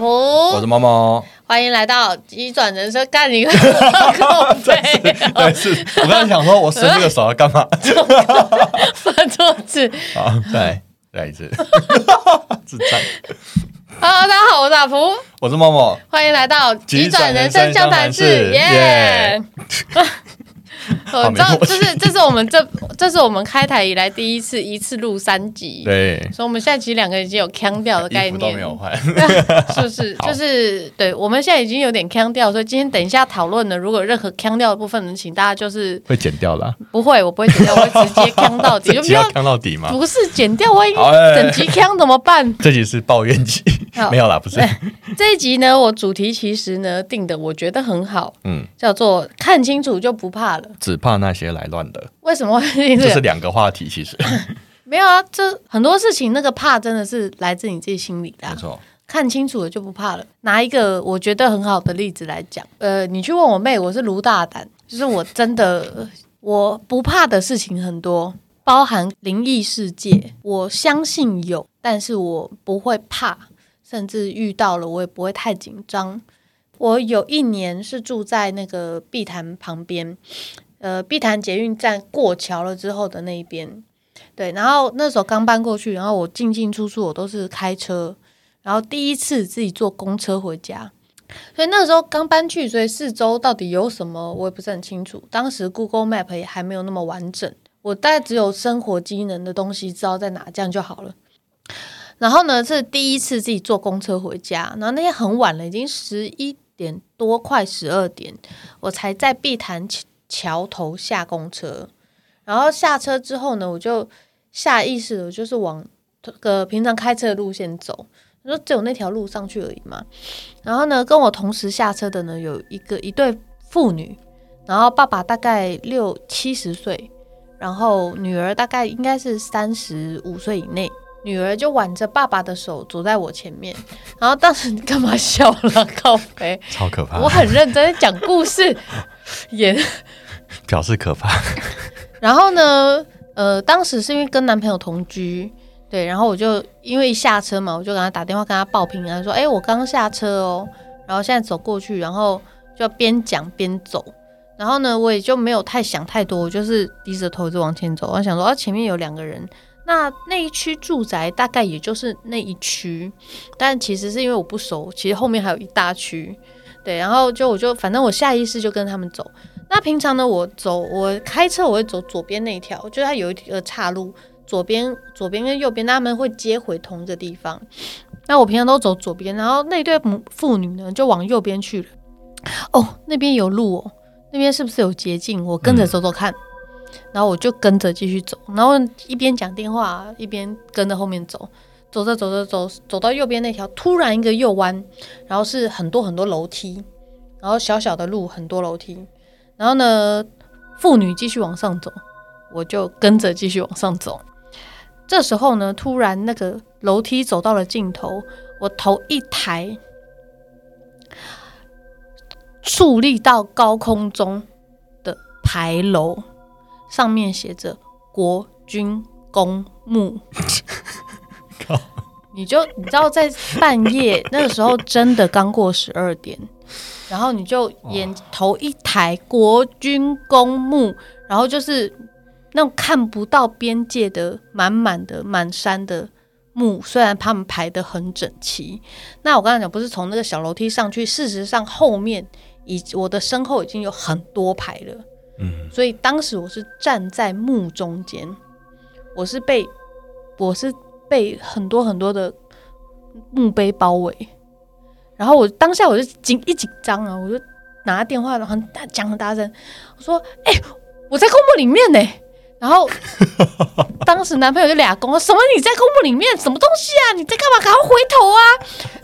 我是猫猫，欢迎来到急转人生，干你个 对，是我刚才想说，我伸这个手要干嘛？翻桌子。好，再来一次，自在。Hello，大家好，我是大福，我是猫猫，欢迎来到急转人生相谈室，耶。我知道，这是这是我们这 这是我们开台以来第一次一次录三集，对，所以我们现在其实两个已经有腔调的概念，都没有换，是不是？就是对，我们现在已经有点腔调，所以今天等一下讨论的，如果任何腔调的部分，能请大家就是会剪掉啦，不会，我不会剪掉，我会直接腔到底，就不要腔到底吗？不是剪掉，万一整集腔怎么办？这集是抱怨集，没有啦，不是。这一集呢，我主题其实呢定的我觉得很好，嗯，叫做看清楚就不怕了。只怕那些来乱的。为什么会？这是两个话题，其实 没有啊。这很多事情，那个怕真的是来自你自己心里的。没错，看清楚了就不怕了。拿一个我觉得很好的例子来讲，呃，你去问我妹，我是卢大胆，就是我真的我不怕的事情很多，包含灵异世界，我相信有，但是我不会怕，甚至遇到了我也不会太紧张。我有一年是住在那个碧潭旁边，呃，碧潭捷运站过桥了之后的那一边，对，然后那时候刚搬过去，然后我进进出出我都是开车，然后第一次自己坐公车回家，所以那时候刚搬去，所以四周到底有什么我也不是很清楚，当时 Google Map 也还没有那么完整，我大概只有生活机能的东西知道在哪，这样就好了。然后呢，是第一次自己坐公车回家，然后那天很晚了，已经十一点多，快十二点，我才在碧潭桥头下公车。然后下车之后呢，我就下意识的，就是往个平常开车的路线走。我说只有那条路上去而已嘛。然后呢，跟我同时下车的呢，有一个一对父女，然后爸爸大概六七十岁，然后女儿大概应该是三十五岁以内。女儿就挽着爸爸的手走在我前面，然后当时你干嘛笑了？靠飞，超可怕！我很认真在讲故事，也表示可怕。然后呢，呃，当时是因为跟男朋友同居，对，然后我就因为一下车嘛，我就给他打电话跟他报平安，说：“哎，我刚下车哦。”然后现在走过去，然后就边讲边走。然后呢，我也就没有太想太多，我就是低着头就往前走。我想说，啊，前面有两个人。那那一区住宅大概也就是那一区，但其实是因为我不熟，其实后面还有一大区，对，然后就我就反正我下意识就跟他们走。那平常呢，我走我开车我会走左边那一条，就是它有一个岔路，左边左边跟右边他们会接回同一个地方。那我平常都走左边，然后那对母妇女呢就往右边去了。哦，那边有路哦，那边是不是有捷径？我跟着走走看。嗯然后我就跟着继续走，然后一边讲电话一边跟着后面走，走着走着走走到右边那条，突然一个右弯，然后是很多很多楼梯，然后小小的路很多楼梯，然后呢，妇女继续往上走，我就跟着继续往上走。这时候呢，突然那个楼梯走到了尽头，我头一抬，矗立到高空中的牌楼。上面写着“国军公墓”，你就你知道在半夜那个时候真的刚过十二点，然后你就眼头一抬“国军公墓”，然后就是那种看不到边界的满满的满山的墓，虽然他们排的很整齐。那我刚才讲不是从那个小楼梯上去，事实上后面以我的身后已经有很多排了。嗯，所以当时我是站在墓中间，我是被我是被很多很多的墓碑包围，然后我当下我就紧一紧张啊，我就拿电话很大讲很大声，我说：“哎、我在公墓里面呢。”然后当时男朋友就俩公，什么你在公墓里面？什么东西啊？你在干嘛？赶快回头啊！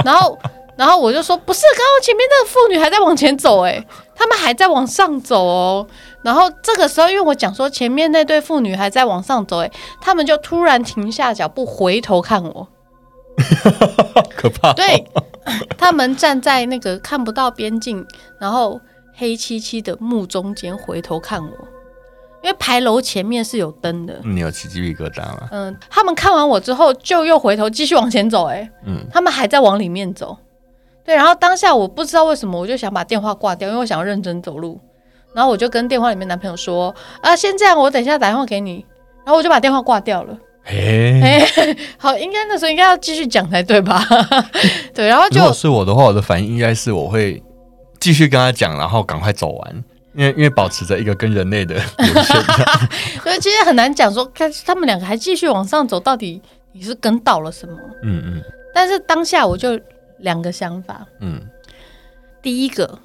然后然后我就说：“不是，刚刚前面那个妇女还在往前走，哎，他们还在往上走哦。”然后这个时候，因为我讲说前面那对妇女还在往上走，哎，他们就突然停下脚步，回头看我，可怕。对，他们站在那个看不到边境，然后黑漆漆的墓中间回头看我，因为牌楼前面是有灯的。你有起鸡皮疙瘩吗？嗯，他们看完我之后，就又回头继续往前走，哎，嗯，他们还在往里面走。对，然后当下我不知道为什么，我就想把电话挂掉，因为我想要认真走路。然后我就跟电话里面男朋友说：“啊，先这样，我等一下打电话给你。”然后我就把电话挂掉了。嘿，嘿，好，应该那时候应该要继续讲才对吧？对，然后就如果是我的话，我的反应应该是我会继续跟他讲，然后赶快走完，因为因为保持着一个跟人类的连线。所以其实很难讲说，看他们两个还继续往上走，到底你是跟到了什么？嗯嗯。但是当下我就两个想法。嗯。第一个，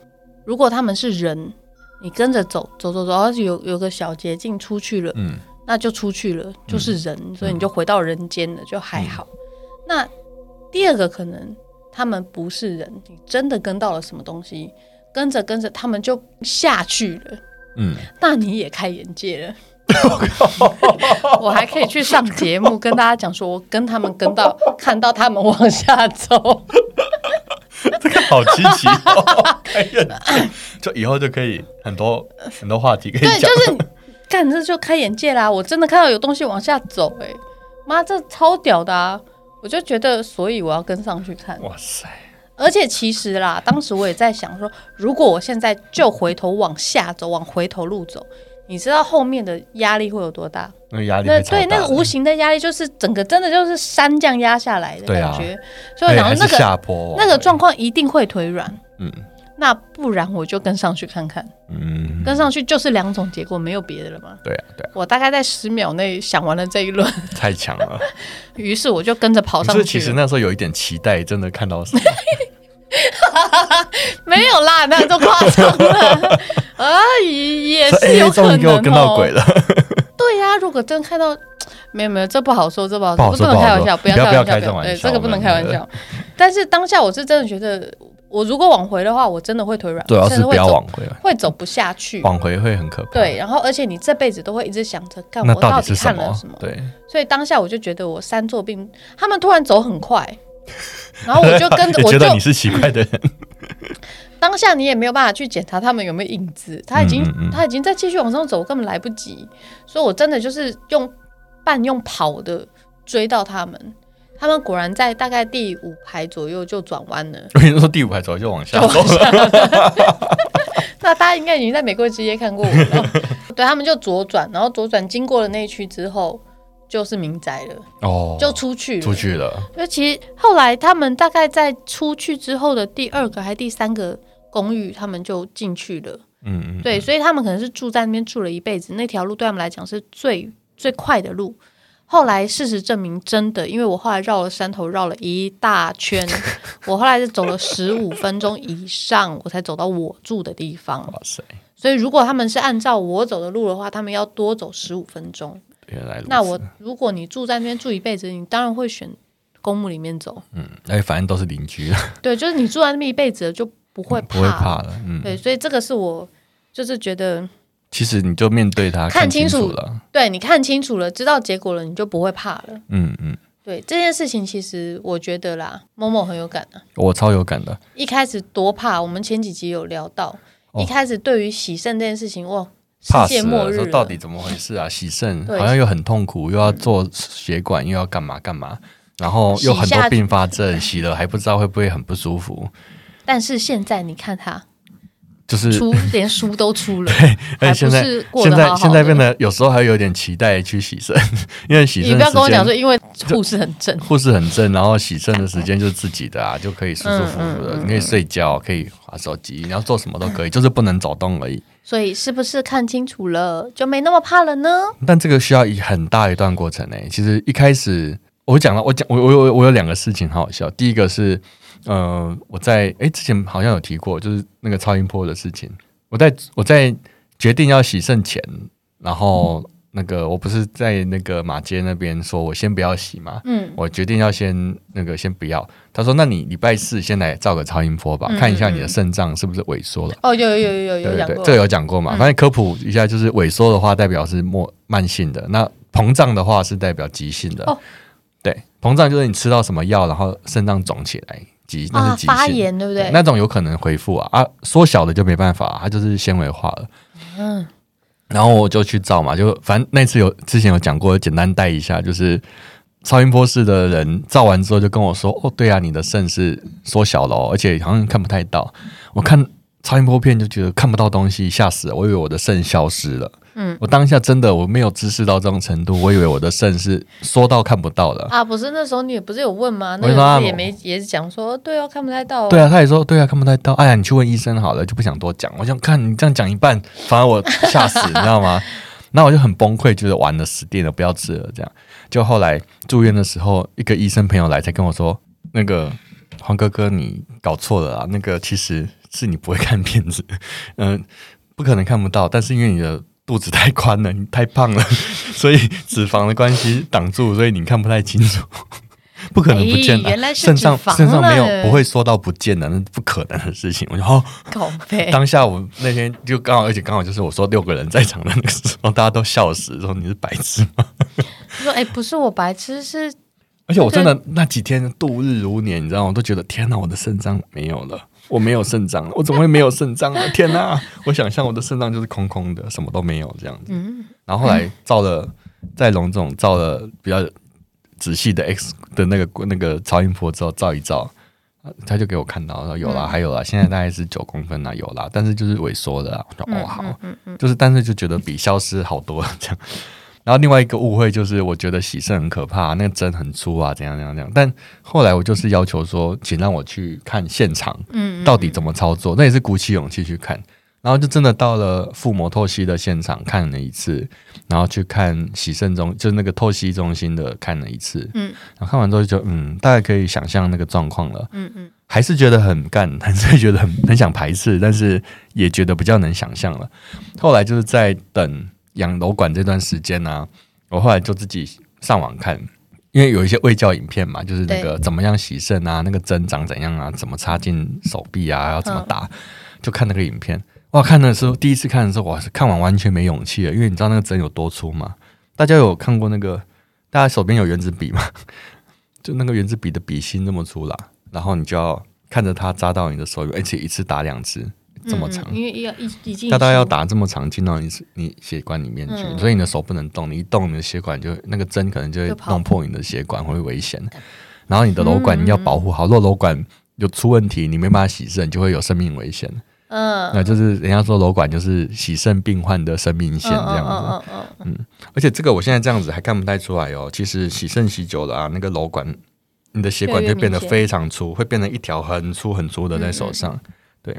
如果他们是人，你跟着走走走走，而且有有个小捷径出去了。嗯。那就出去了，就是人，嗯、所以你就回到人间了，嗯、就还好。那第二个可能，他们不是人，你真的跟到了什么东西，跟着跟着他们就下去了。嗯，那你也开眼界了。我还可以去上节目，跟大家讲说，我跟他们跟到，看到他们往下走。这个好积极哦，开眼界，就以后就可以很多很多话题可以讲。对，就是。干，这就开眼界啦！我真的看到有东西往下走，欸，哎，妈，这超屌的啊！我就觉得，所以我要跟上去看。哇塞！而且其实啦，当时我也在想说，如果我现在就回头往下走，往回头路走，你知道后面的压力会有多大？那压力那对那个无形的压力，就是整个真的就是山这样压下来的感觉。啊，所以然后那个下坡那个状况一定会腿软。嗯。那不然我就跟上去看看，嗯，跟上去就是两种结果，没有别的了吗？对啊，对啊。我大概在十秒内想完了这一轮，太强了。于是我就跟着跑上去。其实那时候有一点期待，真的看到什么？没有啦，那都夸张了。啊，也是有可能哦。终于给我跟到鬼了。对呀，如果真看到，没有没有，这不好说，这不好说，不能开玩笑，不要开玩笑，对，这个不能开玩笑。但是当下我是真的觉得。我如果往回的话，我真的会腿软，对，要是不要往回，会走不下去，往回会很可怕。对，然后而且你这辈子都会一直想着，干我到底看了什么？对，所以当下我就觉得我三座病，他们突然走很快，然后我就跟着，我觉得你是奇怪的人。当下你也没有办法去检查他们有没有影子，他已经他已经在继续往上走，根本来不及，所以我真的就是用半用跑的追到他们。他们果然在大概第五排左右就转弯了。我跟你说，第五排左右就往下走了。那大家应该已经在美国之夜看过我了。对，他们就左转，然后左转经过了那一区之后，就是民宅了。哦，就出去了，出去了。因为其实后来他们大概在出去之后的第二个还第三个公寓，他们就进去了。嗯嗯。对，所以他们可能是住在那边住了一辈子，那条路对他们来讲是最最快的路。后来事实证明，真的，因为我后来绕了山头，绕了一大圈，我后来是走了十五分钟以上，我才走到我住的地方。哇塞！所以如果他们是按照我走的路的话，他们要多走十五分钟。原来，那我如果你住在那边住一辈子，你当然会选公墓里面走。嗯，哎，反正都是邻居。对，就是你住在那边一辈子就不会怕，不会怕了。嗯，对，所以这个是我就是觉得。其实你就面对它，看清楚了，对，你看清楚了，知道结果了，你就不会怕了。嗯嗯，对这件事情，其实我觉得啦，Momo 很有感的，我超有感的。一开始多怕，我们前几集有聊到，一开始对于洗肾这件事情，哇，世界末日，说到底怎么回事啊？洗肾好像又很痛苦，又要做血管，又要干嘛干嘛，然后又很多并发症，洗了还不知道会不会很不舒服。但是现在你看他。就是出 连书都出了，对，而且现在现在现在变得有时候还有点期待去洗肾，因为洗肾。你不要跟我讲说，因为护士很正，护士很正，然后洗肾的时间就是自己的啊，就可以舒舒服服的，你可以睡觉，可以划手机，你要做什么都可以，就是不能走动而已。所以是不是看清楚了就没那么怕了呢？但这个需要一很大一段过程呢。其实一开始我讲了，我讲我我有我有两个事情很好笑，第一个是。呃，我在哎之前好像有提过，就是那个超音波的事情。我在我在决定要洗肾前，然后那个我不是在那个马街那边说，我先不要洗嘛。嗯，我决定要先那个先不要。他说：“那你礼拜四先来照个超音波吧，嗯、看一下你的肾脏是不是萎缩了。”哦，有有有有有对对对，这个有讲过嘛？反正科普一下，就是萎缩的话代表是末慢性的，那膨胀的话是代表急性的。哦，对，膨胀就是你吃到什么药，然后肾脏肿起来。急那是急性、啊、发炎，对不对？那种有可能恢复啊啊，缩小的就没办法、啊，它就是纤维化了。嗯，然后我就去照嘛，就反正那次有之前有讲过，简单带一下，就是超音波室的人照完之后就跟我说：“哦，对啊，你的肾是缩小了哦，而且好像看不太到。”我看超音波片就觉得看不到东西，吓死了！我以为我的肾消失了。嗯，我当下真的我没有知识到这种程度，我以为我的肾是缩到看不到了。啊，不是那时候你也不是有问吗？那个时候也没也是讲说，对哦，看不太到哦。对啊，他也说对啊，看不太到。哎呀，你去问医生好了，就不想多讲。我想看你这样讲一半，反而我吓死，你知道吗？那我就很崩溃，就是完了，死定了，不要吃了。这样，就后来住院的时候，一个医生朋友来才跟我说：“那个黄哥哥，你搞错了啊！那个其实是你不会看片子，嗯、呃，不可能看不到，但是因为你的肚子太宽了，你太胖了，所以脂肪的关系挡住，所以你看不太清楚。”不可能不见的，肾上肾上没有不会说到不见的，那不可能的事情。我就哦，当下我那天就刚好，而且刚好就是我说六个人在场的那个时候，大家都笑死，说你是白痴吗？他说：“哎、欸，不是我白痴，是……而且我真的那几天度日如年，你知道吗？我都觉得天哪，我的肾脏没有了，我没有肾脏了，我怎么会没有肾脏呢？天哪！我想象我的肾脏就是空空的，什么都没有这样子。嗯，然后后来照了在隆重照了比较。”仔细的 X 的那个那个超音波之后照一照，他就给我看到说有啦，还有啦，现在大概是九公分啦，有啦，但是就是萎缩的啦。我说哦好，就是但是就觉得比消失好多这样。然后另外一个误会就是，我觉得洗肾很可怕，那个针很粗啊，怎样怎样怎样。但后来我就是要求说，请让我去看现场，嗯到底怎么操作，那也是鼓起勇气去看。然后就真的到了腹膜透析的现场看了一次，然后去看洗肾中，就是那个透析中心的看了一次，嗯，然后看完之后就嗯，大概可以想象那个状况了，嗯嗯，还是觉得很干，还是觉得很很想排斥，但是也觉得比较能想象了。后来就是在等养楼管这段时间呢、啊，我后来就自己上网看，因为有一些卫教影片嘛，就是那个怎么样洗肾啊，那个针长怎样啊，怎么插进手臂啊，要怎么打，就看那个影片。哇，看的时候第一次看的时候，哇，看完完全没勇气了，因为你知道那个针有多粗吗？大家有看过那个？大家手边有原子笔吗？就那个原子笔的笔芯那么粗啦，然后你就要看着它扎到你的手，而且一次打两支这么长，嗯、因为要一一进，大概要打这么长进到你你血管里面去，嗯、所以你的手不能动，你一动你的血管就那个针可能就会弄破你的血管，会危险。然后你的瘘管你要保护好，如果瘘管有出问题，你没办法洗肾，就会有生命危险。嗯，那就是人家说瘘管就是洗肾病患的生命线这样子，嗯，嗯，嗯，嗯，而且这个我现在这样子还看不太出来哦。其实洗肾洗久了啊，那个瘘管，你的血管就变得非常粗，会变成一条很粗很粗的在手上，对，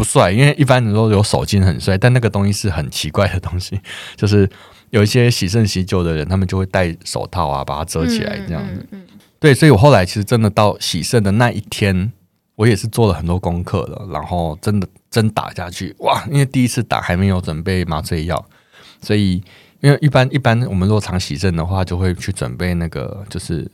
不帅。因为一般人说有手巾很帅，但那个东西是很奇怪的东西，就是有一些喜盛喜酒的人，他们就会戴手套啊，把它遮起来这样子。嗯，嗯，嗯，嗯，对，所以我后来其实真的到喜盛的那一天。我也是做了很多功课的，然后真的真打下去，哇！因为第一次打还没有准备麻醉药，所以因为一般一般我们如果常洗肾的话，就会去准备那个就是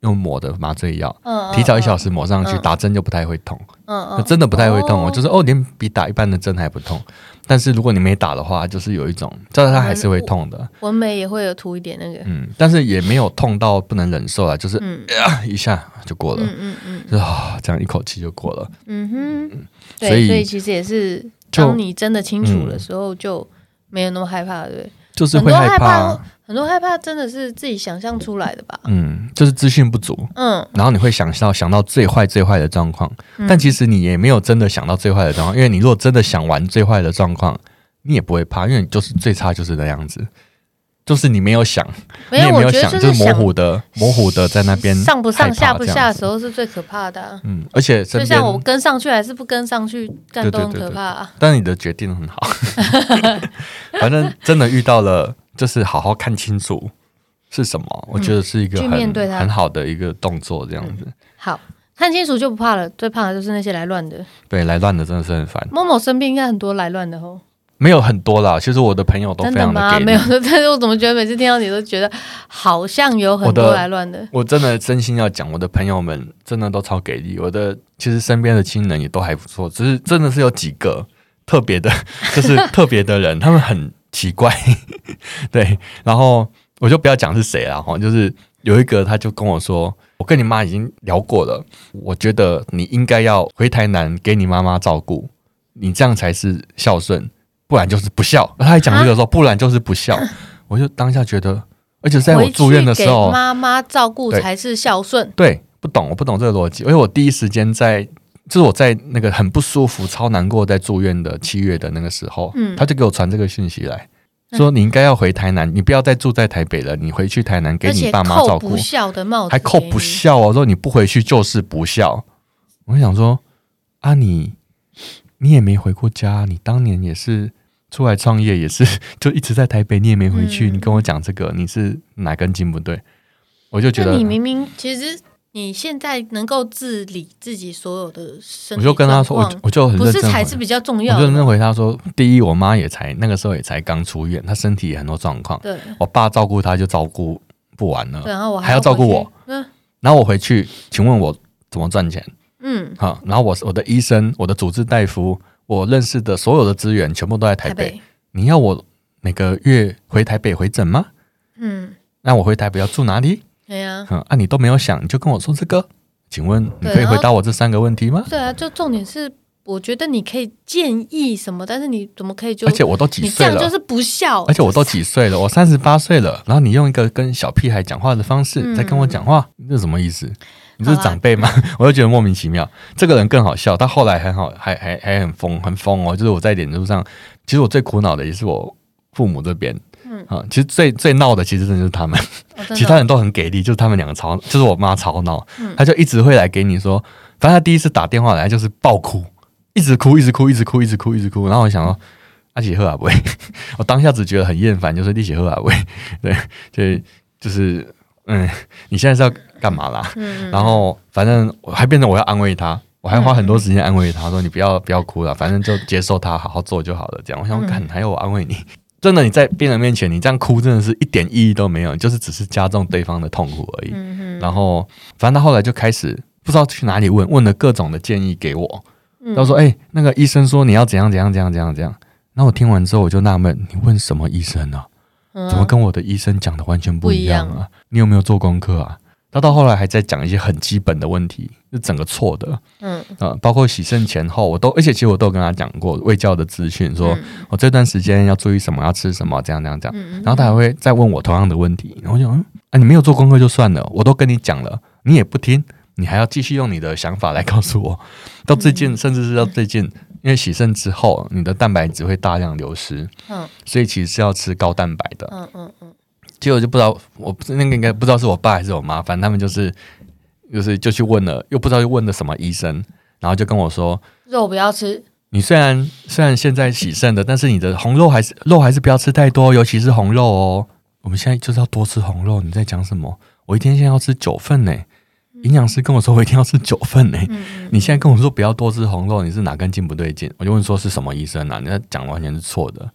用抹的麻醉药，嗯，提早一小时抹上去，嗯、打针就不太会痛，嗯嗯，真的不太会痛，哦，就是哦，连比打一般的针还不痛。但是如果你没打的话，就是有一种，知道它还是会痛的。纹眉也会有涂一点那个，嗯，但是也没有痛到不能忍受啊，就是、嗯呃、一下就过了，嗯嗯嗯，就啊，这样一口气就过了，嗯哼，所以所以其实也是，当你真的清楚的时候，就没有那么害怕，对。就是会害怕，很多害怕真的是自己想象出来的吧？嗯，就是资讯不足。嗯，然后你会想到想到最坏最坏的状况，嗯、但其实你也没有真的想到最坏的状况，因为你如果真的想玩最坏的状况，你也不会怕，因为你就是最差就是那样子。就是你没有想，没有，你也没有想，就是模糊的、模糊的在那边上不上下不下的时候是最可怕的、啊。嗯，而且就像我跟上去还是不跟上去，干都很可怕、啊。但你的决定很好，反正真的遇到了，就是好好看清楚是什么，嗯、我觉得是一个很很好的一个动作，这样子、嗯。好看清楚就不怕了，最怕的就是那些来乱的。对，来乱的真的是很烦。某某生病应该很多来乱的哦。没有很多啦，其实我的朋友都非常的给力。没有，但是我怎么觉得每次听到你都觉得好像有很多来乱的。我的，我真的真心要讲，我的朋友们真的都超给力。我的其实身边的亲人也都还不错，只是真的是有几个特别的，就是特别的人，他们很奇怪。对，然后我就不要讲是谁了哈，就是有一个他就跟我说，我跟你妈已经聊过了，我觉得你应该要回台南给你妈妈照顾，你这样才是孝顺。不然就是不孝。他还讲这个说，不然就是不孝。我就当下觉得，而且在我住院的时候，妈妈照顾才是孝顺。对，不懂，我不懂这个逻辑。因为我第一时间在，就是我在那个很不舒服、超难过，在住院的七月的那个时候，嗯，他就给我传这个讯息来。说你应该要回台南，你不要再住在台北了，你回去台南给你爸妈照顾。不孝的帽子，还扣不孝哦！说你不回去就是不孝。我想说啊你，你你也没回过家，你当年也是出来创业，也是 就一直在台北，你也没回去。嗯、你跟我讲这个，你是哪根筋不对？我就觉得你明明其实。你现在能够自理自己所有的身体，我就跟他说，我我就很不是才是比较重要的。我就认真回他说，第一，我妈也才那个时候也才刚出院，她身体也很多状况。对，我爸照顾她就照顾不完了，然后我还要照顾我。嗯，然后我回去，请问我怎么赚钱？嗯，好，然后我我的医生，我的主治大夫，我认识的所有的资源全部都在台北。你要我每个月回台北回诊吗？嗯，那我回台北要住哪里？对呀，嗯啊，你都没有想，你就跟我说这个，请问你可以回答我这三个问题吗？对啊，就重点是，我觉得你可以建议什么，但是你怎么可以就？而且我都几岁了，就是不孝。而且我都几岁了，我三十八岁了，然后你用一个跟小屁孩讲话的方式在跟我讲话，这什么意思？你这是长辈吗？我就觉得莫名其妙。这个人更好笑，他后来很好，还还还很疯，很疯哦。就是我在脸书上，其实我最苦恼的也是我父母这边。嗯。啊，其实最最闹的其实真的就是他们，哦、其他人都很给力，就是他们两个吵，就是我妈吵闹，嗯、他就一直会来给你说，反正他第一次打电话来就是爆哭，一直哭，一直哭，一直哭，一直哭，一直哭，然后我想说，阿喜喝阿威，我当下只觉得很厌烦，就是你喜喝啊不会，对，就就是嗯，你现在是要干嘛啦？嗯、然后反正我还变成我要安慰他，我还花很多时间安慰他说，你不要不要哭了，反正就接受他，好好做就好了。这样，我想看还要我安慰你。真的，你在病人面前，你这样哭，真的是一点意义都没有，就是只是加重对方的痛苦而已。嗯、哼然后，反正他后来就开始不知道去哪里问，问了各种的建议给我。他说：“哎、欸，那个医生说你要怎样怎样怎样怎样怎样。”然后我听完之后，我就纳闷：“你问什么医生呢、啊？怎么跟我的医生讲的完全不一样啊？你有没有做功课啊？”他到后来还在讲一些很基本的问题，是整个错的，嗯。啊，包括洗肾前后，我都，而且其实我都有跟他讲过卫教的资讯，说我这段时间要注意什么，要吃什么，这样这样这样，然后他还会再问我同样的问题，然后我就嗯啊，你没有做功课就算了，我都跟你讲了，你也不听，你还要继续用你的想法来告诉我，到最近甚至是到最近，因为洗肾之后，你的蛋白质会大量流失，嗯，所以其实是要吃高蛋白的，嗯嗯嗯。结果就不知道，我不是那个应该不知道是我爸还是我妈，反正他们就是就是就去问了，又不知道又问了什么医生，然后就跟我说肉不要吃。你虽然虽然现在洗肾的，但是你的红肉还是肉还是不要吃太多，尤其是红肉哦。我们现在就是要多吃红肉。你在讲什么？我一天现在要吃九份呢。营养师跟我说我一定要吃九份呢。嗯、你现在跟我说不要多吃红肉，你是哪根筋不对劲？我就问说是什么医生啊？你在讲完全是错的。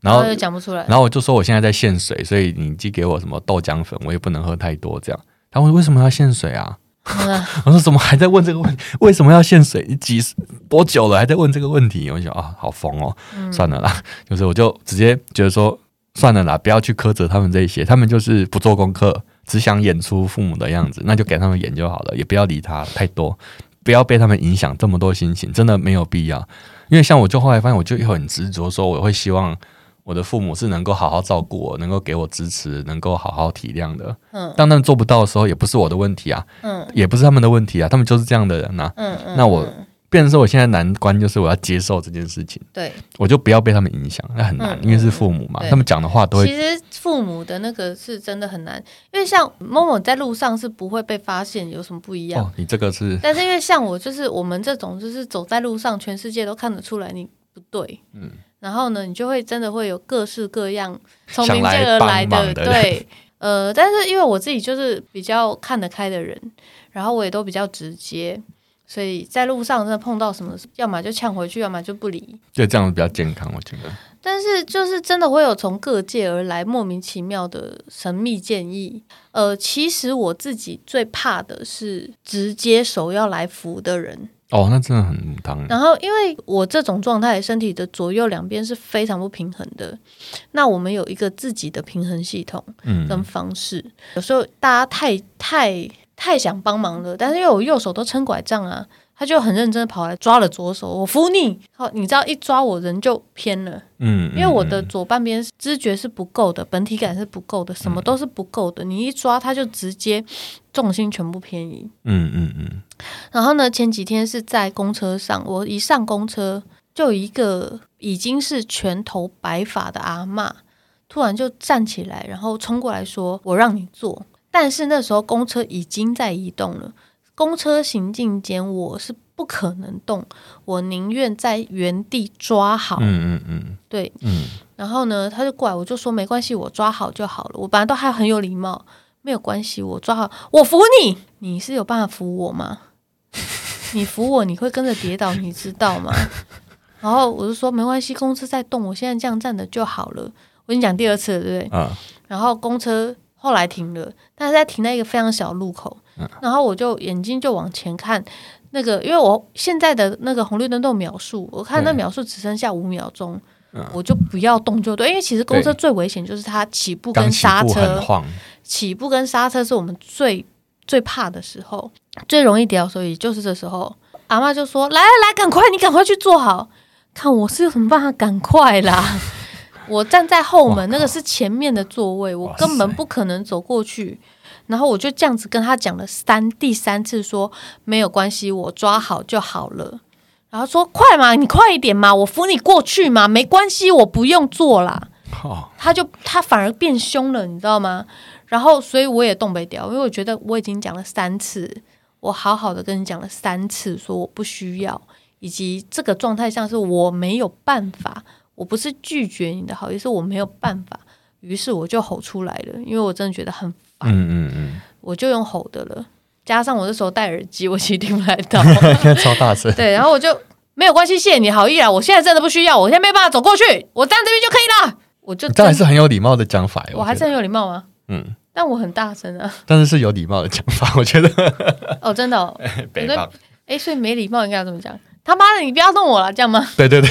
然后讲不出来，然后我就说我现在在限水，所以你寄给我什么豆浆粉，我也不能喝太多。这样，他问为什么要限水啊？嗯、我说怎么还在问这个问题？为什么要限水？你几多久了还在问这个问题？我就想啊，好疯哦，嗯、算了啦，就是我就直接觉得说算了啦，不要去苛责他们这些，他们就是不做功课，只想演出父母的样子，那就给他们演就好了，也不要理他太多，不要被他们影响这么多心情，真的没有必要。因为像我就后来发现，我就很执着说，我会希望。我的父母是能够好好照顾我，能够给我支持，能够好好体谅的。嗯，当他们做不到的时候，也不是我的问题啊。嗯，也不是他们的问题啊，他们就是这样的人呐、啊。嗯嗯。那我变成说，我现在难关就是我要接受这件事情。对，我就不要被他们影响，那很难，嗯、因为是父母嘛，他们讲的话都会。其实父母的那个是真的很难，因为像某某在路上是不会被发现有什么不一样。哦，你这个是。但是因为像我，就是我们这种，就是走在路上，全世界都看得出来你不对。嗯。然后呢，你就会真的会有各式各样从民间而来的，的对，呃，但是因为我自己就是比较看得开的人，然后我也都比较直接，所以在路上真的碰到什么，要么就呛回去，要么就不理，就这样比较健康，我觉得。但是就是真的会有从各界而来莫名其妙的神秘建议，呃，其实我自己最怕的是直接手要来扶的人。哦，那真的很当。然后，因为我这种状态，身体的左右两边是非常不平衡的。那我们有一个自己的平衡系统，跟方式。嗯、有时候大家太太太想帮忙了，但是因为我右手都撑拐杖啊，他就很认真的跑来抓了左手，我扶你。好，你知道一抓我人就偏了，嗯，因为我的左半边知觉是不够的，本体感是不够的，什么都是不够的。你一抓他就直接重心全部偏移，嗯嗯嗯。然后呢，前几天是在公车上，我一上公车就有一个已经是全头白发的阿嬷，突然就站起来，然后冲过来说：“我让你坐。”但是那时候公车已经在移动了。公车行进间，我是不可能动，我宁愿在原地抓好。嗯嗯嗯，对，嗯。然后呢，他就过来，我就说没关系，我抓好就好了。我本来都还很有礼貌，没有关系，我抓好，我扶你。你是有办法扶我吗？你扶我，你会跟着跌倒，你知道吗？然后我就说没关系，公车在动，我现在这样站着就好了。我跟你讲第二次了，对不对？啊。然后公车后来停了，但是在停在一个非常小路口。然后我就眼睛就往前看，那个因为我现在的那个红绿灯都有秒数，我看那秒数只剩下五秒钟，嗯、我就不要动就对。因为其实公车最危险就是它起步跟刹车，起步跟刹车是我们最最怕的时候，最容易掉，所以就是这时候，阿妈就说：“来来来，赶快，你赶快去坐好，看我是有什么办法，赶快啦！我站在后门，那个是前面的座位，我根本不可能走过去。”然后我就这样子跟他讲了三第三次说，说没有关系，我抓好就好了。然后说快嘛，你快一点嘛，我扶你过去嘛，没关系，我不用坐啦。Oh. 他就他反而变凶了，你知道吗？然后所以我也动不了，因为我觉得我已经讲了三次，我好好的跟你讲了三次，说我不需要，以及这个状态像是我没有办法，我不是拒绝你的好意是，我没有办法。于是我就吼出来了，因为我真的觉得很烦。嗯嗯嗯，我就用吼的了，加上我那时候戴耳机，我其实听不太到 超大声。对，然后我就没有关系，谢谢你好意啊，我现在真的不需要，我现在没办法走过去，我站这边就可以了。我就这还是很有礼貌的讲法，我还是很有礼貌吗？嗯，但我很大声啊，但是是有礼貌的讲法，我觉得。哦，真的哦，哎，所以没礼貌应该要怎么讲？他妈的，你不要弄我了，这样吗？对对对，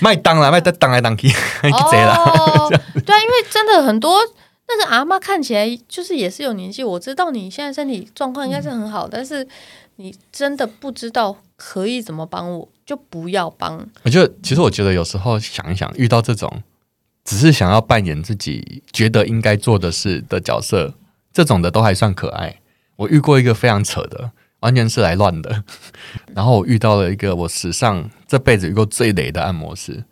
麦 当了，麦当当来当去，你贼了。对啊，因为真的很多那个阿嬷看起来就是也是有年纪，我知道你现在身体状况应该是很好，嗯、但是你真的不知道可以怎么帮我，就不要帮。我觉得，其实我觉得有时候想一想，遇到这种只是想要扮演自己觉得应该做的事的角色，这种的都还算可爱。我遇过一个非常扯的。完全是来乱的，然后我遇到了一个我史上这辈子遇过最雷的按摩师，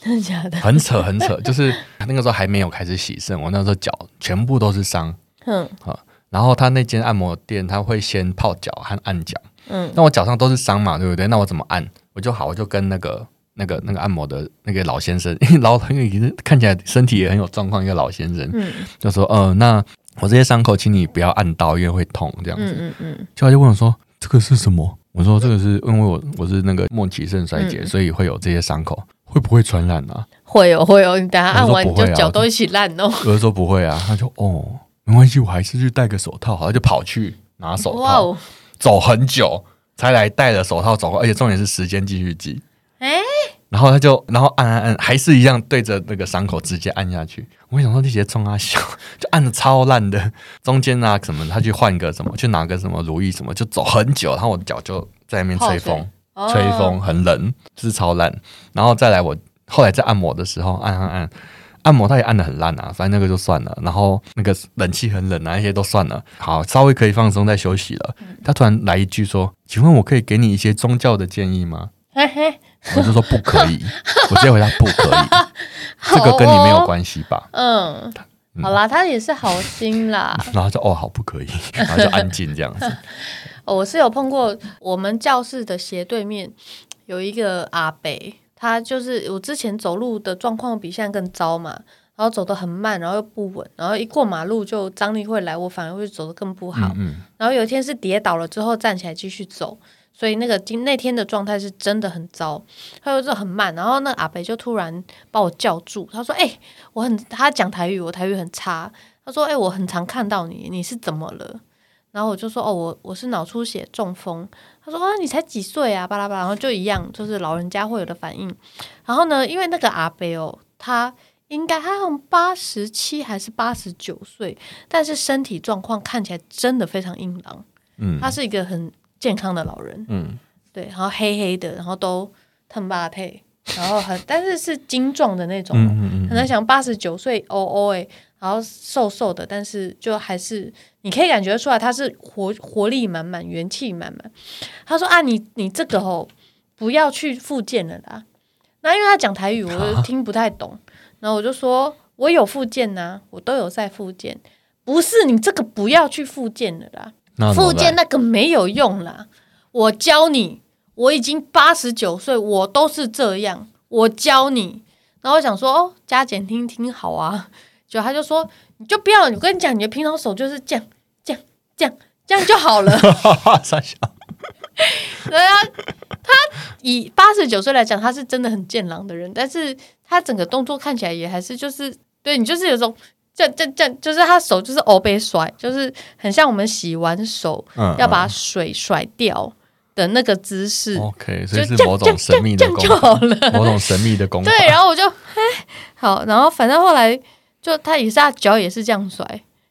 真的假的？很扯很扯，就是那个时候还没有开始洗肾，我那时候脚全部都是伤，嗯，好，然后他那间按摩店他会先泡脚和按脚，嗯，那我脚上都是伤嘛，对不对？那我怎么按？我就好，我就跟那个那个那个按摩的那个老先生，因为老朋友已经看起来身体也很有状况，一个老先生，嗯，就说，呃，那。我这些伤口，请你不要按到，因为会痛这样子。嗯嗯嗯。就他就问我说：“这个是什么？”我说：“这个是因为我我是那个末期肾衰竭，嗯、所以会有这些伤口，会不会传染啊？”会有会有，你等下按完你就脚都一起烂哦。有的说不会啊，他就哦，没关系，我还是去戴个手套，好，他就跑去拿手套，哦、走很久才来戴了手套走，而且重点是时间继续挤。哎。然后他就，然后按按按，还是一样对着那个伤口直接按下去。我想说那些冲啊笑，就按的超烂的。中间啊什么，他去换个什么，去拿个什么如意什么，就走很久。然后我的脚就在那边吹风，哦、吹风很冷，就是超烂。然后再来我后来在按摩的时候，按按按，按摩他也按的很烂啊。反正那个就算了。然后那个冷气很冷啊，那些都算了。好，稍微可以放松再休息了。他突然来一句说：“请问我可以给你一些宗教的建议吗？”嘿嘿。我就说不可以，我直接回答不可以，这个跟你没有关系吧？嗯，好啦，他也是好心啦。然后就哦，好不可以，然后就安静这样子。我是有碰过，我们教室的斜对面有一个阿伯，他就是我之前走路的状况比现在更糟嘛，然后走得很慢，然后又不稳，然后一过马路就张力会来，我反而会走得更不好。嗯嗯，然后有一天是跌倒了之后站起来继续走。所以那个今那天的状态是真的很糟，他说这很慢，然后那个阿北就突然把我叫住，他说：“哎、欸，我很……他讲台语，我台语很差。他说：‘哎、欸，我很常看到你，你是怎么了？’然后我就说：‘哦，我我是脑出血中风。’他说：‘啊，你才几岁啊？’巴拉巴拉，然后就一样，就是老人家会有的反应。然后呢，因为那个阿北哦，他应该他好像八十七还是八十九岁，但是身体状况看起来真的非常硬朗。嗯，他是一个很。健康的老人，嗯，对，然后黑黑的，然后都很巴配，然后很但是是精壮的那种，嗯嗯嗯可能想八十九岁哦哦哎，然后瘦瘦的，但是就还是你可以感觉出来他是活活力满满，元气满满。他说啊，你你这个哦，不要去复健了啦。那因为他讲台语，我就听不太懂，啊、然后我就说我有复健呐、啊，我都有在复健。不是你这个不要去复健了啦，复健那个没有用啦。我教你，我已经八十九岁，我都是这样。我教你，然后我想说哦，加减听听好啊。就他就说，你就不要，我跟你讲，你的平常手就是这样，这样，这样，这样就好了。傻笑。对啊，他以八十九岁来讲，他是真的很健朗的人，但是他整个动作看起来也还是就是，对你就是有种。这这这就是他手就是欧被甩，就是很像我们洗完手要把水甩掉的那个姿势。OK，所以是某种神秘的功 法，某种神秘的功法。对，然后我就哎好，然后反正后来就他也是他脚也是这样甩，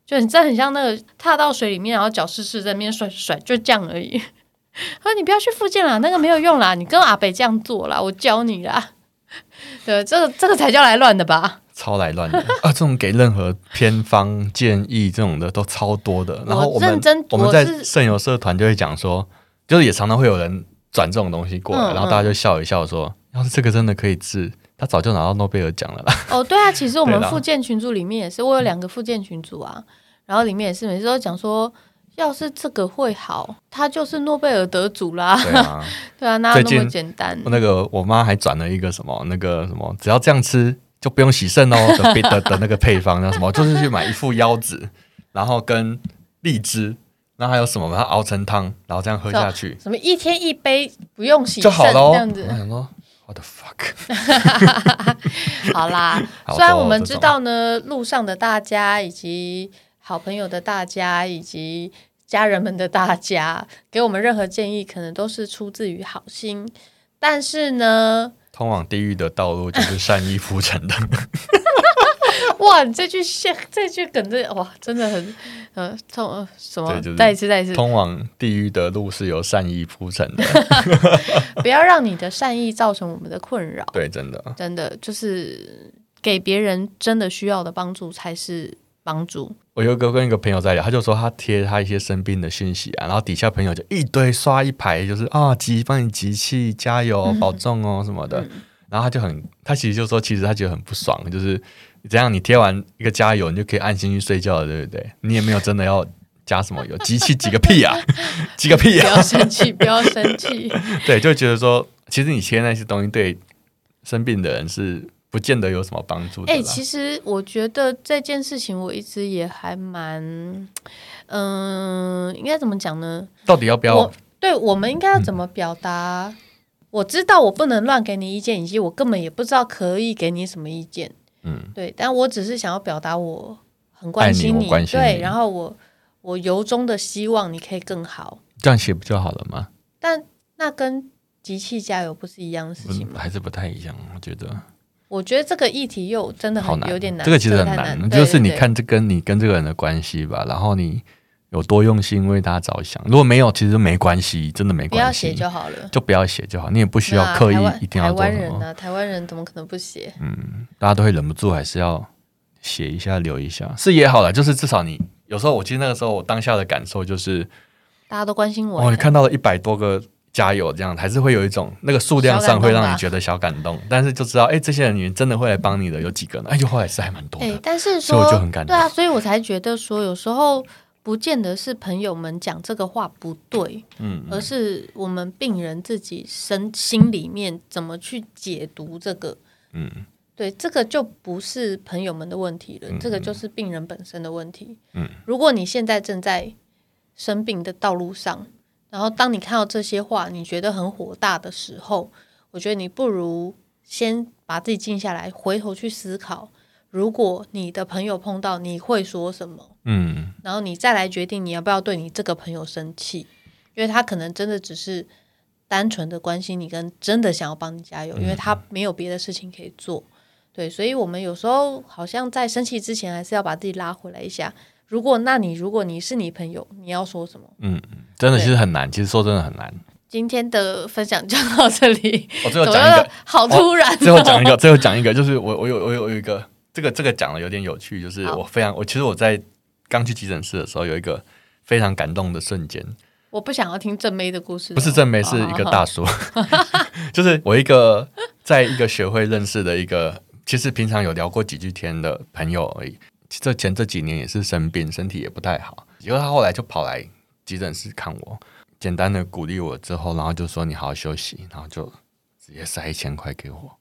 就你真的很像那个踏到水里面，然后脚湿湿在那边甩甩，就这样而已。他说你不要去附近啦，那个没有用啦，你跟阿北这样做啦，我教你啦。对，这个这个才叫来乱的吧。超来乱的 啊！这种给任何偏方建议这种的都超多的。然后我们我，我们在肾友社团就会讲说，就是也常常会有人转这种东西过来，嗯嗯、然后大家就笑一笑说：“要是这个真的可以治，他早就拿到诺贝尔奖了啦。”哦，对啊，其实我们 附件群组里面也是，我有两个附件群组啊，然后里面也是每次都讲说，要是这个会好，他就是诺贝尔得主啦。对啊，对啊，哪有那么简单？那个我妈还转了一个什么那个什么，只要这样吃。就不用洗肾哦 的的的那个配方叫什么？就是去买一副腰子，然后跟荔枝，然后还有什么把它熬成汤，然后这样喝下去。什么一天一杯不用洗就好了这样子。我想说，What the fuck？好啦，虽然我们知道呢，路上的大家以及好朋友的大家以及家人们的大家给我们任何建议，可能都是出自于好心，但是呢。通往地狱的道路就是善意铺成的。哇，你这句现这句梗这哇，真的很呃，通呃什么？就是、再一次，再一次。通往地狱的路是由善意铺成的。不要让你的善意造成我们的困扰。对，真的，真的就是给别人真的需要的帮助才是帮助。我有个跟一个朋友在聊，他就说他贴他一些生病的讯息啊，然后底下朋友就一堆刷一排，就是啊，集帮你集气，加油，保重哦什么的。嗯、然后他就很，他其实就说，其实他觉得很不爽，就是这样，你贴完一个加油，你就可以安心去睡觉了，对不对？你也没有真的要加什么油，集气集个屁啊，集个屁啊！不要生气，不要生气。对，就觉得说，其实你贴那些东西对生病的人是。不见得有什么帮助。哎、欸，其实我觉得这件事情我一直也还蛮，嗯、呃，应该怎么讲呢？到底要不要？我对，我们应该要怎么表达？嗯、我知道我不能乱给你意见，以及我根本也不知道可以给你什么意见。嗯，对，但我只是想要表达我很关心你，你对，然后我我由衷的希望你可以更好。这样写不就好了吗？但那跟集气加油不是一样的事情吗？还是不太一样，我觉得。我觉得这个议题又真的好难有点难，这个其实很难，就是你看这跟你跟这个人的关系吧，然后你有多用心为他着想。如果没有，其实没关系，真的没关系，不要写就好了，就不要写就好，你也不需要刻意一定要做什么。台湾人呢？台湾人怎么可能不写？嗯，大家都会忍不住还是要写一下留一下，是也好了，就是至少你有时候，我记得那个时候我当下的感受就是大家都关心我，哦，你看到了一百多个。加油，这样还是会有一种那个数量上会让你觉得小感动，感动但是就知道，哎，这些人真的会来帮你的有几个呢？哎，就后来是还蛮多的。但是说所以我就很感动。对啊，所以我才觉得说，有时候不见得是朋友们讲这个话不对，嗯，而是我们病人自己身心里面怎么去解读这个，嗯，对，这个就不是朋友们的问题了，嗯、这个就是病人本身的问题。嗯，如果你现在正在生病的道路上。然后，当你看到这些话，你觉得很火大的时候，我觉得你不如先把自己静下来，回头去思考，如果你的朋友碰到，你会说什么？嗯，然后你再来决定你要不要对你这个朋友生气，因为他可能真的只是单纯的关心你，跟真的想要帮你加油，因为他没有别的事情可以做。对，所以我们有时候好像在生气之前，还是要把自己拉回来一下。如果那你如果你是你朋友，你要说什么？嗯，真的其实很难，其实说真的很难。今天的分享就到这里。我最后讲一个，好突然、哦。最后讲一个，最后讲一个，就是我我有我有我有一个这个这个讲的有点有趣，就是我非常我其实我在刚去急诊室的时候有一个非常感动的瞬间。我不想要听正妹的故事，不是正妹，是一个大叔，就是我一个在一个学会认识的一个，其实平常有聊过几句天的朋友而已。这前这几年也是生病，身体也不太好，结果他后来就跑来急诊室看我。简单的鼓励我之后，然后就说你好好休息，然后就直接塞一千块给我。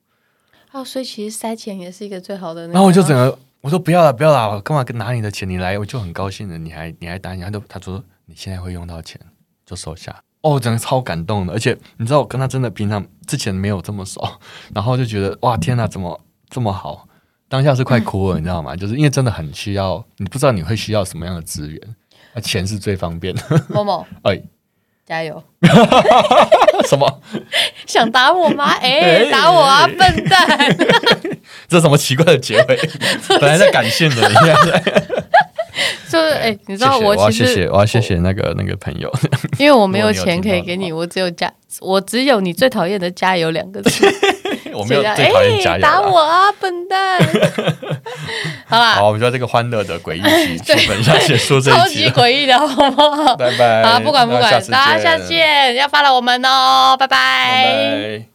哦，所以其实塞钱也是一个最好的。然后我就整个我说不要了，不要了，我干嘛拿你的钱？你来我就很高兴的，你还你还答应，他就他说你现在会用到钱，就收下。哦，整个超感动的，而且你知道我跟他真的平常之前没有这么熟，然后就觉得哇天哪，怎么这么好？当下是快哭了，嗯、你知道吗？就是因为真的很需要，你不知道你会需要什么样的资源，那钱是最方便的。某某，哎。加油！什么？想打我吗？哎、欸，打我啊，笨蛋！这什么奇怪的结尾？本来在感谢的，你看，就是哎、欸，你知道我其实谢谢，我要谢谢那个那个朋友，因为我没有钱可以给你，我只有加，我只有你最讨厌的加油两个字。我没有最讨厌加油、欸，打我啊，笨蛋！好啦，好，我们就在这个欢乐的诡异期，基本上结束这一集，超级诡异的，好不好？拜拜。好，不管不管，大家下次见，要发了我们哦，拜拜。拜拜。